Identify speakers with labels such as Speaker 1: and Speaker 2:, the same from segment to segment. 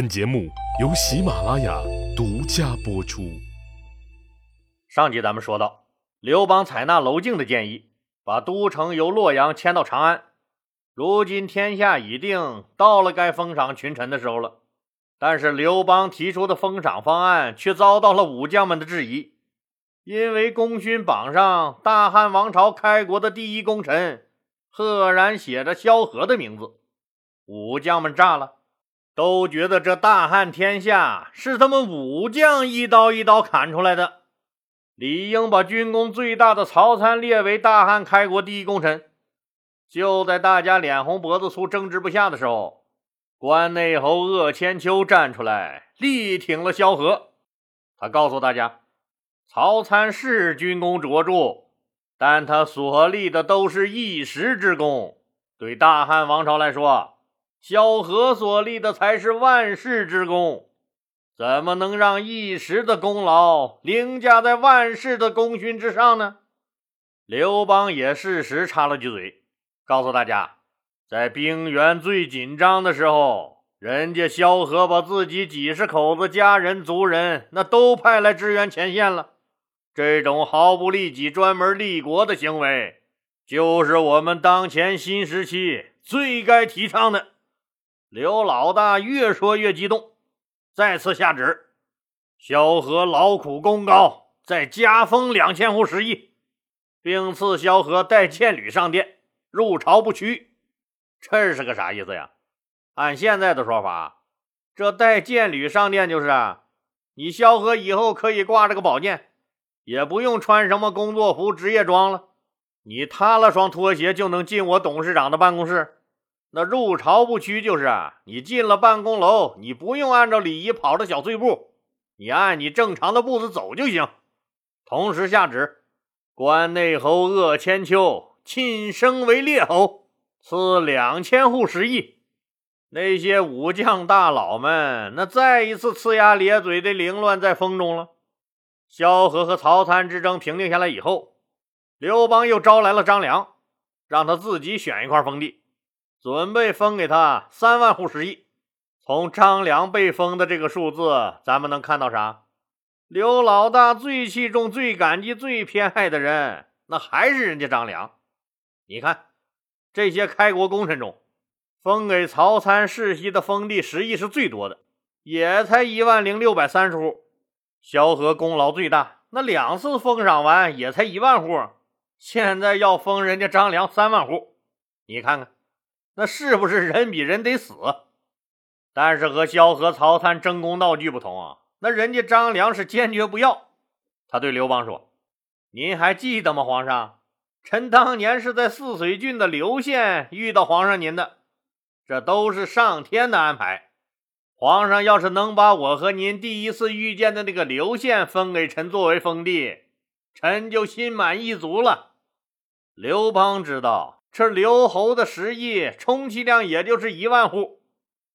Speaker 1: 本节目由喜马拉雅独家播出。
Speaker 2: 上集咱们说到，刘邦采纳娄敬的建议，把都城由洛阳迁到长安。如今天下已定，到了该封赏群臣的时候了。但是刘邦提出的封赏方案却遭到了武将们的质疑，因为功勋榜上大汉王朝开国的第一功臣赫然写着萧何的名字，武将们炸了。都觉得这大汉天下是他们武将一刀一刀砍出来的，理应把军功最大的曹参列为大汉开国第一功臣。就在大家脸红脖子粗、争执不下的时候，关内侯鄂千秋站出来力挺了萧何。他告诉大家，曹参是军功卓著，但他所立的都是一时之功，对大汉王朝来说。萧何所立的才是万世之功，怎么能让一时的功劳凌驾在万世的功勋之上呢？刘邦也适时插了句嘴，告诉大家，在兵源最紧张的时候，人家萧何把自己几十口子家人族人那都派来支援前线了。这种毫不利己、专门立国的行为，就是我们当前新时期最该提倡的。刘老大越说越激动，再次下旨：萧何劳苦功高，再加封两千户食邑，并赐萧何带剑履上殿，入朝不屈。这是个啥意思呀？按现在的说法，这带剑履上殿就是啊，你萧何以后可以挂着个宝剑，也不用穿什么工作服、职业装了，你踏了双拖鞋就能进我董事长的办公室。那入朝不屈就是啊，你进了办公楼，你不用按照礼仪跑着小碎步，你按你正常的步子走就行。同时下旨，关内侯鄂千秋晋升为列侯，赐两千户食邑。那些武将大佬们，那再一次呲牙咧嘴的凌乱在风中了。萧何和曹参之争平定下来以后，刘邦又招来了张良，让他自己选一块封地。准备封给他三万户食邑。从张良被封的这个数字，咱们能看到啥？刘老大最器重、最感激、最偏爱的人，那还是人家张良。你看，这些开国功臣中，封给曹参世袭的封地十亿是最多的，也才一万零六百三十户。萧何功劳最大，那两次封赏完也才一万户，现在要封人家张良三万户，你看看。那是不是人比人得死？但是和萧何、曹参争功闹剧不同啊，那人家张良是坚决不要。他对刘邦说：“您还记得吗，皇上？臣当年是在泗水郡的刘县遇到皇上您的，这都是上天的安排。皇上要是能把我和您第一次遇见的那个刘县分给臣作为封地，臣就心满意足了。”刘邦知道。这刘侯的食邑充其量也就是一万户，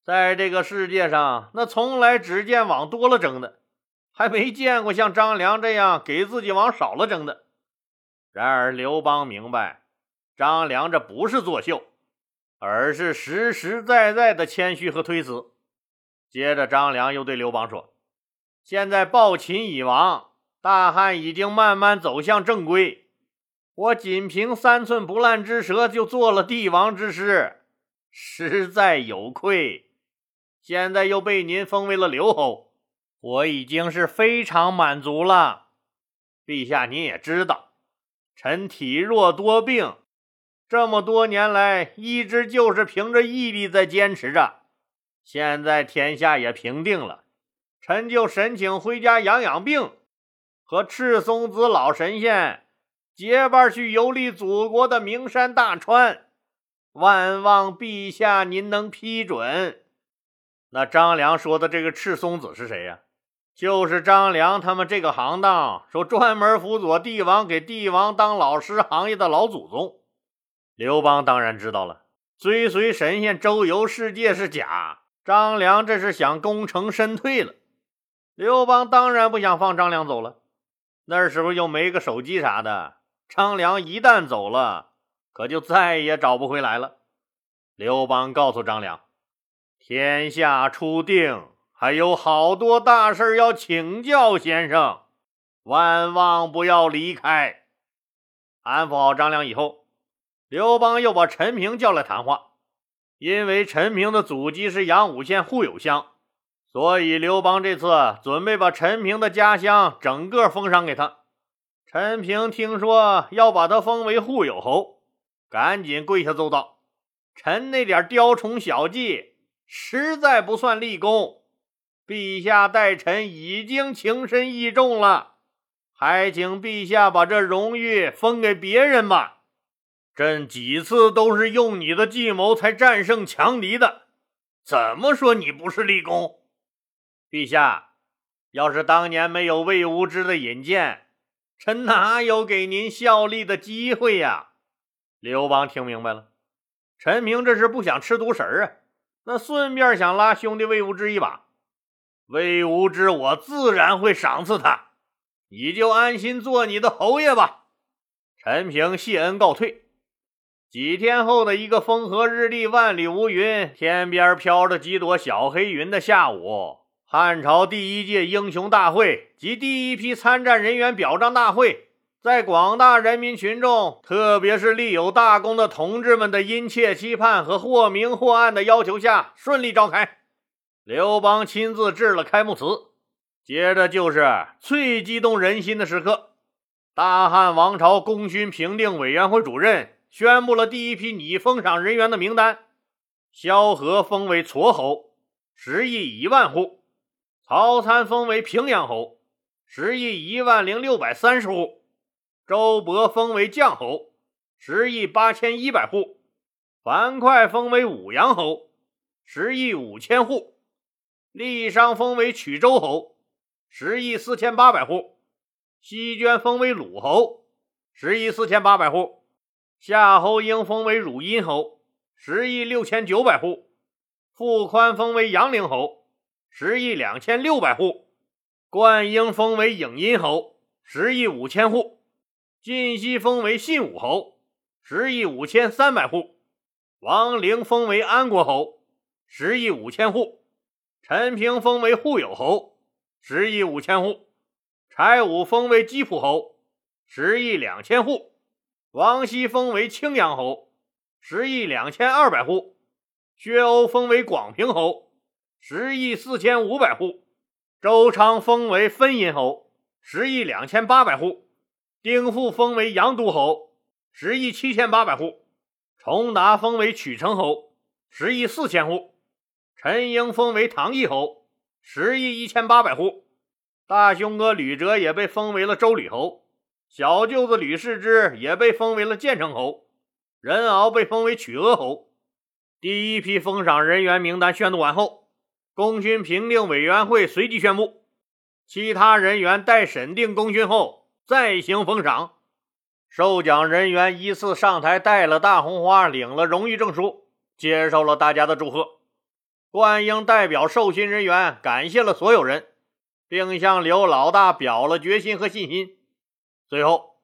Speaker 2: 在这个世界上，那从来只见往多了争的，还没见过像张良这样给自己往少了争的。然而刘邦明白，张良这不是作秀，而是实实在在的谦虚和推辞。接着，张良又对刘邦说：“现在暴秦已亡，大汉已经慢慢走向正规。”我仅凭三寸不烂之舌就做了帝王之师，实在有愧。现在又被您封为了刘侯，我已经是非常满足了。陛下，您也知道，臣体弱多病，这么多年来一直就是凭着毅力在坚持着。现在天下也平定了，臣就申请回家养养病，和赤松子老神仙。结伴去游历祖国的名山大川，万望陛下您能批准。那张良说的这个赤松子是谁呀？就是张良他们这个行当说专门辅佐帝王、给帝王当老师行业的老祖宗。刘邦当然知道了，追随神仙周游世界是假，张良这是想功成身退了。刘邦当然不想放张良走了，那时候又没个手机啥的。张良一旦走了，可就再也找不回来了。刘邦告诉张良：“天下初定，还有好多大事要请教先生，万望不要离开。安抚好张良以后，刘邦又把陈平叫来谈话。因为陈平的祖籍是阳武县户友乡，所以刘邦这次准备把陈平的家乡整个封赏给他。陈平听说要把他封为护友侯，赶紧跪下奏道：“臣那点雕虫小技，实在不算立功。陛下待臣已经情深意重了，还请陛下把这荣誉封给别人吧。”朕几次都是用你的计谋才战胜强敌的，怎么说你不是立功？陛下，要是当年没有魏无知的引荐，臣哪有给您效力的机会呀？刘邦听明白了，陈平这是不想吃独食啊，那顺便想拉兄弟魏无知一把。魏无知，我自然会赏赐他，你就安心做你的侯爷吧。陈平谢恩告退。几天后的一个风和日丽、万里无云、天边飘着几朵小黑云的下午，汉朝第一届英雄大会及第一批参战人员表彰大会，在广大人民群众，特别是立有大功的同志们的殷切期盼和或明或暗的要求下，顺利召开。刘邦亲自致了开幕词，接着就是最激动人心的时刻——大汉王朝功勋评定委员会主任。宣布了第一批拟封赏人员的名单：萧何封为撮侯，十亿一万户；曹参封为平阳侯，十亿一万零六百三十户；周勃封为绛侯，十亿八千一百户；樊哙封为武阳侯，十亿五千户；郦商封为曲周侯，十亿四千八百户；西捐封为鲁侯，十亿四千八百户。夏侯婴封为汝阴侯，十亿六千九百户；傅宽封为阳陵侯，十亿两千六百户；灌婴封为影阴侯，十亿五千户；晋西封为信武侯，十亿五千三百户；王陵封为安国侯，十亿五千户；陈平封为户友侯，十亿五千户；柴武封为基普侯，十亿两千户。王熙封为青阳侯，十亿两千二百户；薛欧封为广平侯，十亿四千五百户；周昌封为分阴侯，十亿两千八百户；丁富封为阳都侯，十亿七千八百户；崇达封为曲城侯，十亿四千户；陈英封为唐义侯，十亿一千八百户；大兄哥吕哲也被封为了周吕侯。小舅子吕氏之也被封为了建成侯，任敖被封为曲阿侯。第一批封赏人员名单宣读完后，功勋评定委员会随即宣布，其他人员待审定功勋后再行封赏。受奖人员依次上台，戴了大红花，领了荣誉证书，接受了大家的祝贺。冠英代表受勋人员感谢了所有人，并向刘老大表了决心和信心。最后，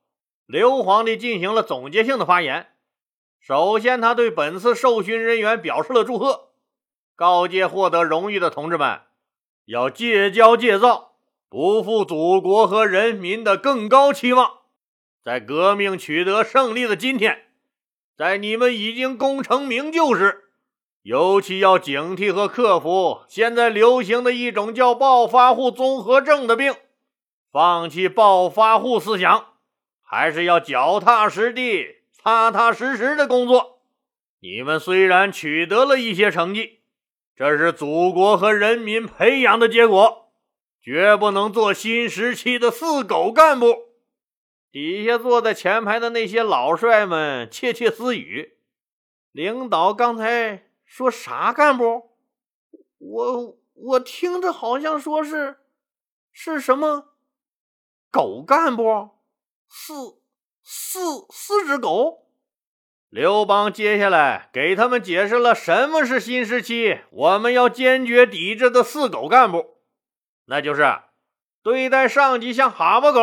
Speaker 2: 刘皇帝进行了总结性的发言。首先，他对本次受勋人员表示了祝贺，告诫获得荣誉的同志们要戒骄戒躁，不负祖国和人民的更高期望。在革命取得胜利的今天，在你们已经功成名就时，尤其要警惕和克服现在流行的一种叫暴发户综合症的病。放弃暴发户思想，还是要脚踏实地、踏踏实实的工作。你们虽然取得了一些成绩，这是祖国和人民培养的结果，绝不能做新时期的四狗干部。底下坐在前排的那些老帅们窃窃私语：“领导刚才说啥干部？我我听着好像说是是什么？”狗干部，四四四只狗。刘邦接下来给他们解释了什么是新时期我们要坚决抵制的四狗干部，那就是对待上级像哈巴狗，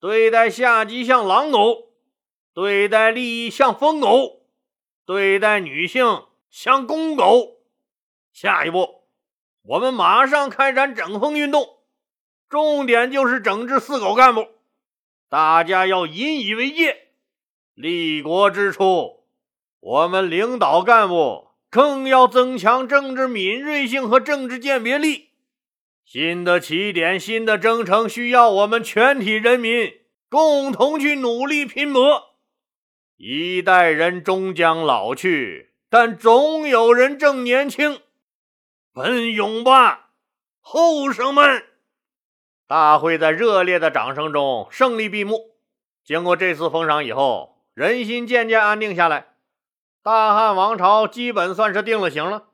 Speaker 2: 对待下级像狼狗，对待利益像疯狗，对待女性像公狗。下一步，我们马上开展整风运动，重点就是整治四狗干部。大家要引以为戒。立国之初，我们领导干部更要增强政治敏锐性和政治鉴别力。新的起点，新的征程，需要我们全体人民共同去努力拼搏。一代人终将老去，但总有人正年轻。奔勇吧，后生们！大会在热烈的掌声中胜利闭幕。经过这次封赏以后，人心渐渐安定下来，大汉王朝基本算是定了型了，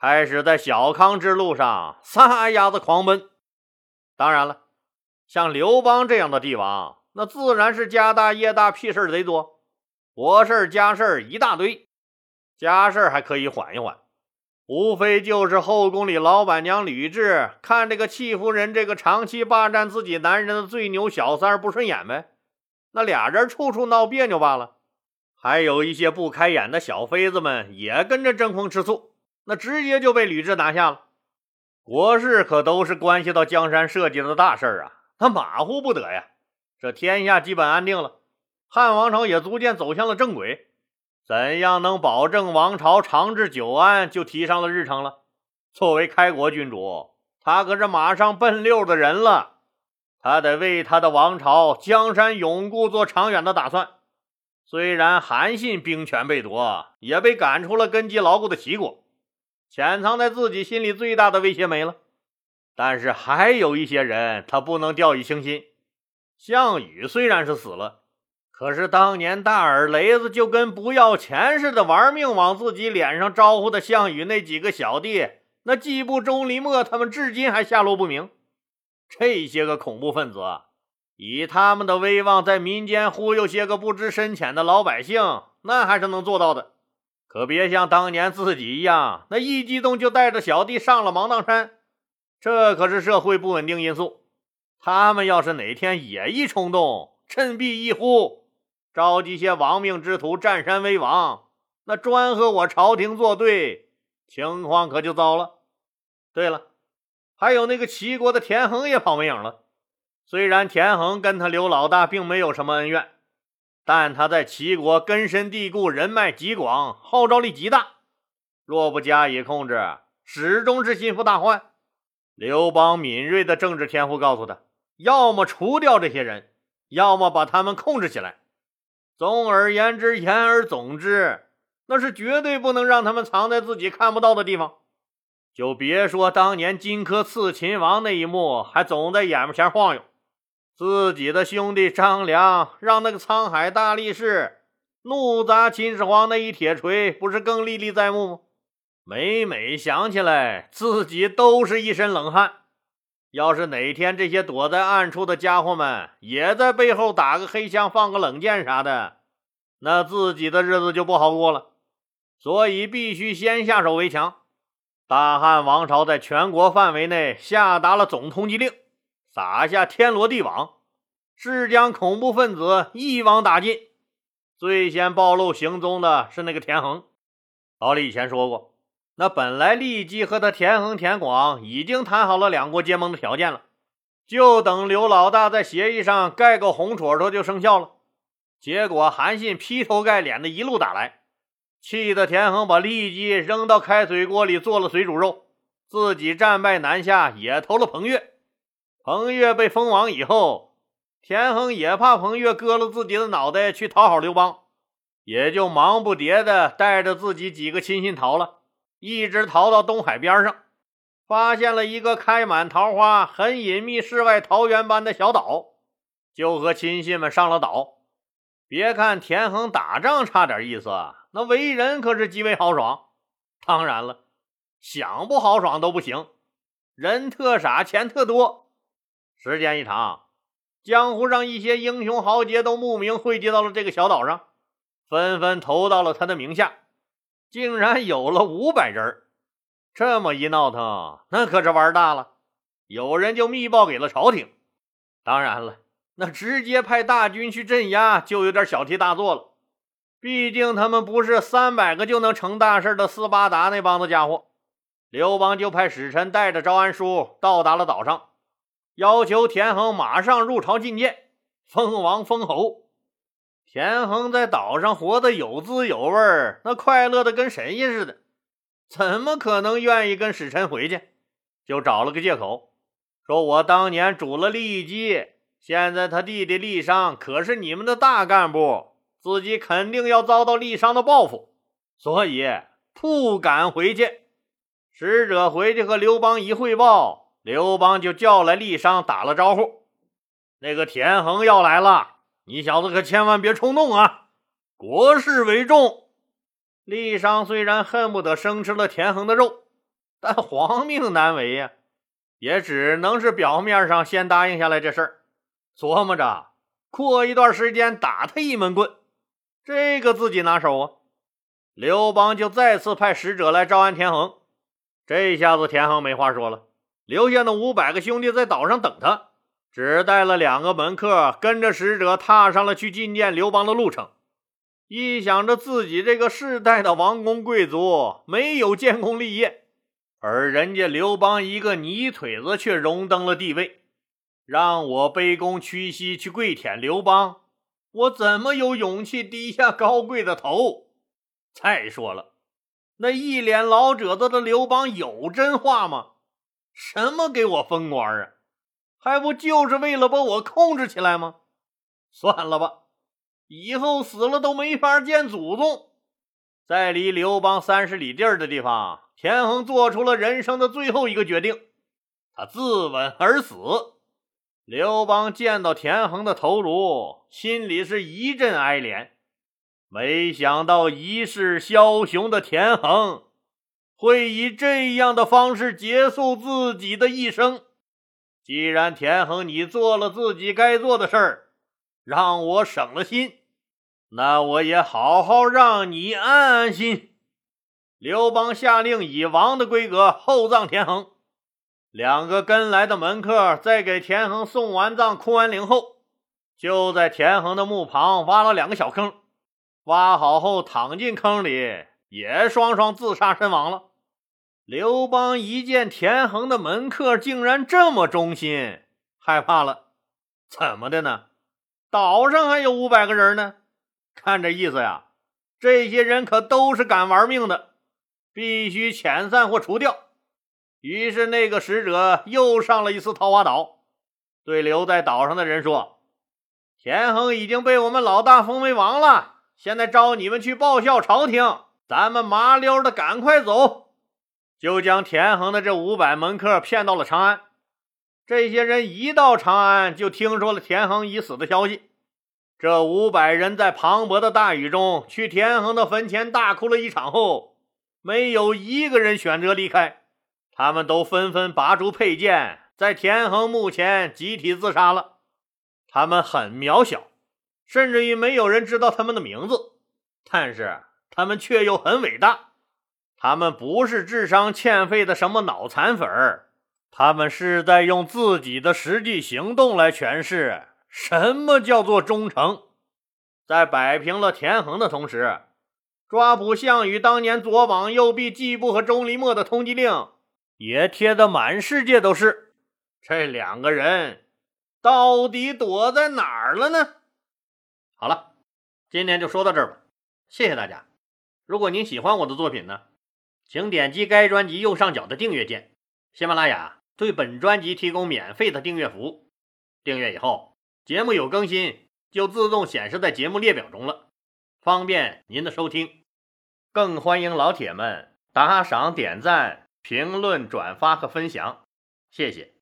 Speaker 2: 开始在小康之路上撒丫子狂奔。当然了，像刘邦这样的帝王，那自然是家大业大，屁事贼多。国事家事一大堆，家事还可以缓一缓，无非就是后宫里老板娘吕雉看这个戚夫人这个长期霸占自己男人的最牛小三不顺眼呗，那俩人处处闹别扭罢了。还有一些不开眼的小妃子们也跟着争风吃醋，那直接就被吕雉拿下了。国事可都是关系到江山社稷的大事啊，他马虎不得呀。这天下基本安定了。汉王朝也逐渐走向了正轨，怎样能保证王朝长治久安，就提上了日程了。作为开国君主，他可是马上奔六的人了，他得为他的王朝江山永固做长远的打算。虽然韩信兵权被夺，也被赶出了根基牢固的齐国，潜藏在自己心里最大的威胁没了，但是还有一些人，他不能掉以轻心。项羽虽然是死了。可是当年大耳雷子就跟不要钱似的，玩命往自己脸上招呼的项羽那几个小弟，那季布、钟离昧他们至今还下落不明。这些个恐怖分子，以他们的威望，在民间忽悠些个不知深浅的老百姓，那还是能做到的。可别像当年自己一样，那一激动就带着小弟上了芒砀山，这可是社会不稳定因素。他们要是哪天也一冲动，振臂一呼。召集些亡命之徒占山为王，那专和我朝廷作对，情况可就糟了。对了，还有那个齐国的田横也跑没影了。虽然田横跟他刘老大并没有什么恩怨，但他在齐国根深蒂固，人脉极广，号召力极大。若不加以控制，始终是心腹大患。刘邦敏锐的政治天赋告诉他：要么除掉这些人，要么把他们控制起来。总而言之，言而总之，那是绝对不能让他们藏在自己看不到的地方。就别说当年荆轲刺秦王那一幕，还总在眼前晃悠。自己的兄弟张良让那个沧海大力士怒砸秦始皇那一铁锤，不是更历历在目吗？每每想起来，自己都是一身冷汗。要是哪天这些躲在暗处的家伙们也在背后打个黑枪、放个冷箭啥的，那自己的日子就不好过了。所以必须先下手为强。大汉王朝在全国范围内下达了总通缉令，撒下天罗地网，是将恐怖分子一网打尽。最先暴露行踪的是那个田横。老李以前说过。那本来利基和他田横、田广已经谈好了两国结盟的条件了，就等刘老大在协议上盖个红戳戳就生效了。结果韩信劈头盖脸的一路打来，气得田横把利基扔到开水锅里做了水煮肉，自己战败南下，也投了彭越。彭越被封王以后，田横也怕彭越割了自己的脑袋去讨好刘邦，也就忙不迭的带着自己几个亲信逃了。一直逃到东海边上，发现了一个开满桃花、很隐秘、世外桃源般的小岛，就和亲信们上了岛。别看田横打仗差点意思，那为人可是极为豪爽。当然了，想不豪爽都不行。人特傻，钱特多。时间一长，江湖上一些英雄豪杰都慕名汇集到了这个小岛上，纷纷投到了他的名下。竟然有了五百人这么一闹腾，那可是玩大了。有人就密报给了朝廷。当然了，那直接派大军去镇压，就有点小题大做了。毕竟他们不是三百个就能成大事的斯巴达那帮子家伙。刘邦就派使臣带着招安书到达了岛上，要求田横马上入朝觐见，封王封侯。田横在岛上活得有滋有味儿，那快乐的跟神仙似的，怎么可能愿意跟使臣回去？就找了个借口，说我当年煮了骊姬，现在他弟弟郦商可是你们的大干部，自己肯定要遭到郦商的报复，所以不敢回去。使者回去和刘邦一汇报，刘邦就叫来郦商打了招呼：“那个田横要来了，你小子可千万别冲动啊！国事为重。”郦商虽然恨不得生吃了田横的肉，但皇命难违呀，也只能是表面上先答应下来这事儿，琢磨着过一段时间打他一闷棍，这个自己拿手啊。刘邦就再次派使者来招安田横。这下子田横没话说了，留下那五百个兄弟在岛上等他，只带了两个门客，跟着使者踏上了去觐见刘邦的路程。一想着自己这个世代的王公贵族没有建功立业，而人家刘邦一个泥腿子却荣登了帝位，让我卑躬屈膝去跪舔刘邦，我怎么有勇气低下高贵的头？再说了。那一脸老褶子的刘邦有真话吗？什么给我封官啊？还不就是为了把我控制起来吗？算了吧，以后死了都没法见祖宗。在离刘邦三十里地儿的地方，田横做出了人生的最后一个决定，他自刎而死。刘邦见到田横的头颅，心里是一阵哀怜。没想到一世枭雄的田横会以这样的方式结束自己的一生。既然田横你做了自己该做的事儿，让我省了心，那我也好好让你安安心。刘邦下令以王的规格厚葬田横。两个跟来的门客在给田横送完葬、哭完灵后，就在田横的墓旁挖了两个小坑。挖好后，躺进坑里，也双双自杀身亡了。刘邦一见田横的门客竟然这么忠心，害怕了。怎么的呢？岛上还有五百个人呢，看这意思呀，这些人可都是敢玩命的，必须遣散或除掉。于是那个使者又上了一次桃花岛，对留在岛上的人说：“田横已经被我们老大封为王了。”现在召你们去报效朝廷，咱们麻溜的赶快走，就将田横的这五百门客骗到了长安。这些人一到长安，就听说了田横已死的消息。这五百人在磅礴的大雨中去田横的坟前大哭了一场后，没有一个人选择离开，他们都纷纷拔出佩剑，在田横墓前集体自杀了。他们很渺小。甚至于没有人知道他们的名字，但是他们却又很伟大。他们不是智商欠费的什么脑残粉儿，他们是在用自己的实际行动来诠释什么叫做忠诚。在摆平了田横的同时，抓捕项羽当年左膀右臂季布和钟离墨的通缉令也贴得满世界都是。这两个人到底躲在哪儿了呢？好了，今天就说到这儿吧，谢谢大家。如果您喜欢我的作品呢，请点击该专辑右上角的订阅键。喜马拉雅对本专辑提供免费的订阅服务，订阅以后，节目有更新就自动显示在节目列表中了，方便您的收听。更欢迎老铁们打赏、点赞、评论、转发和分享，谢谢。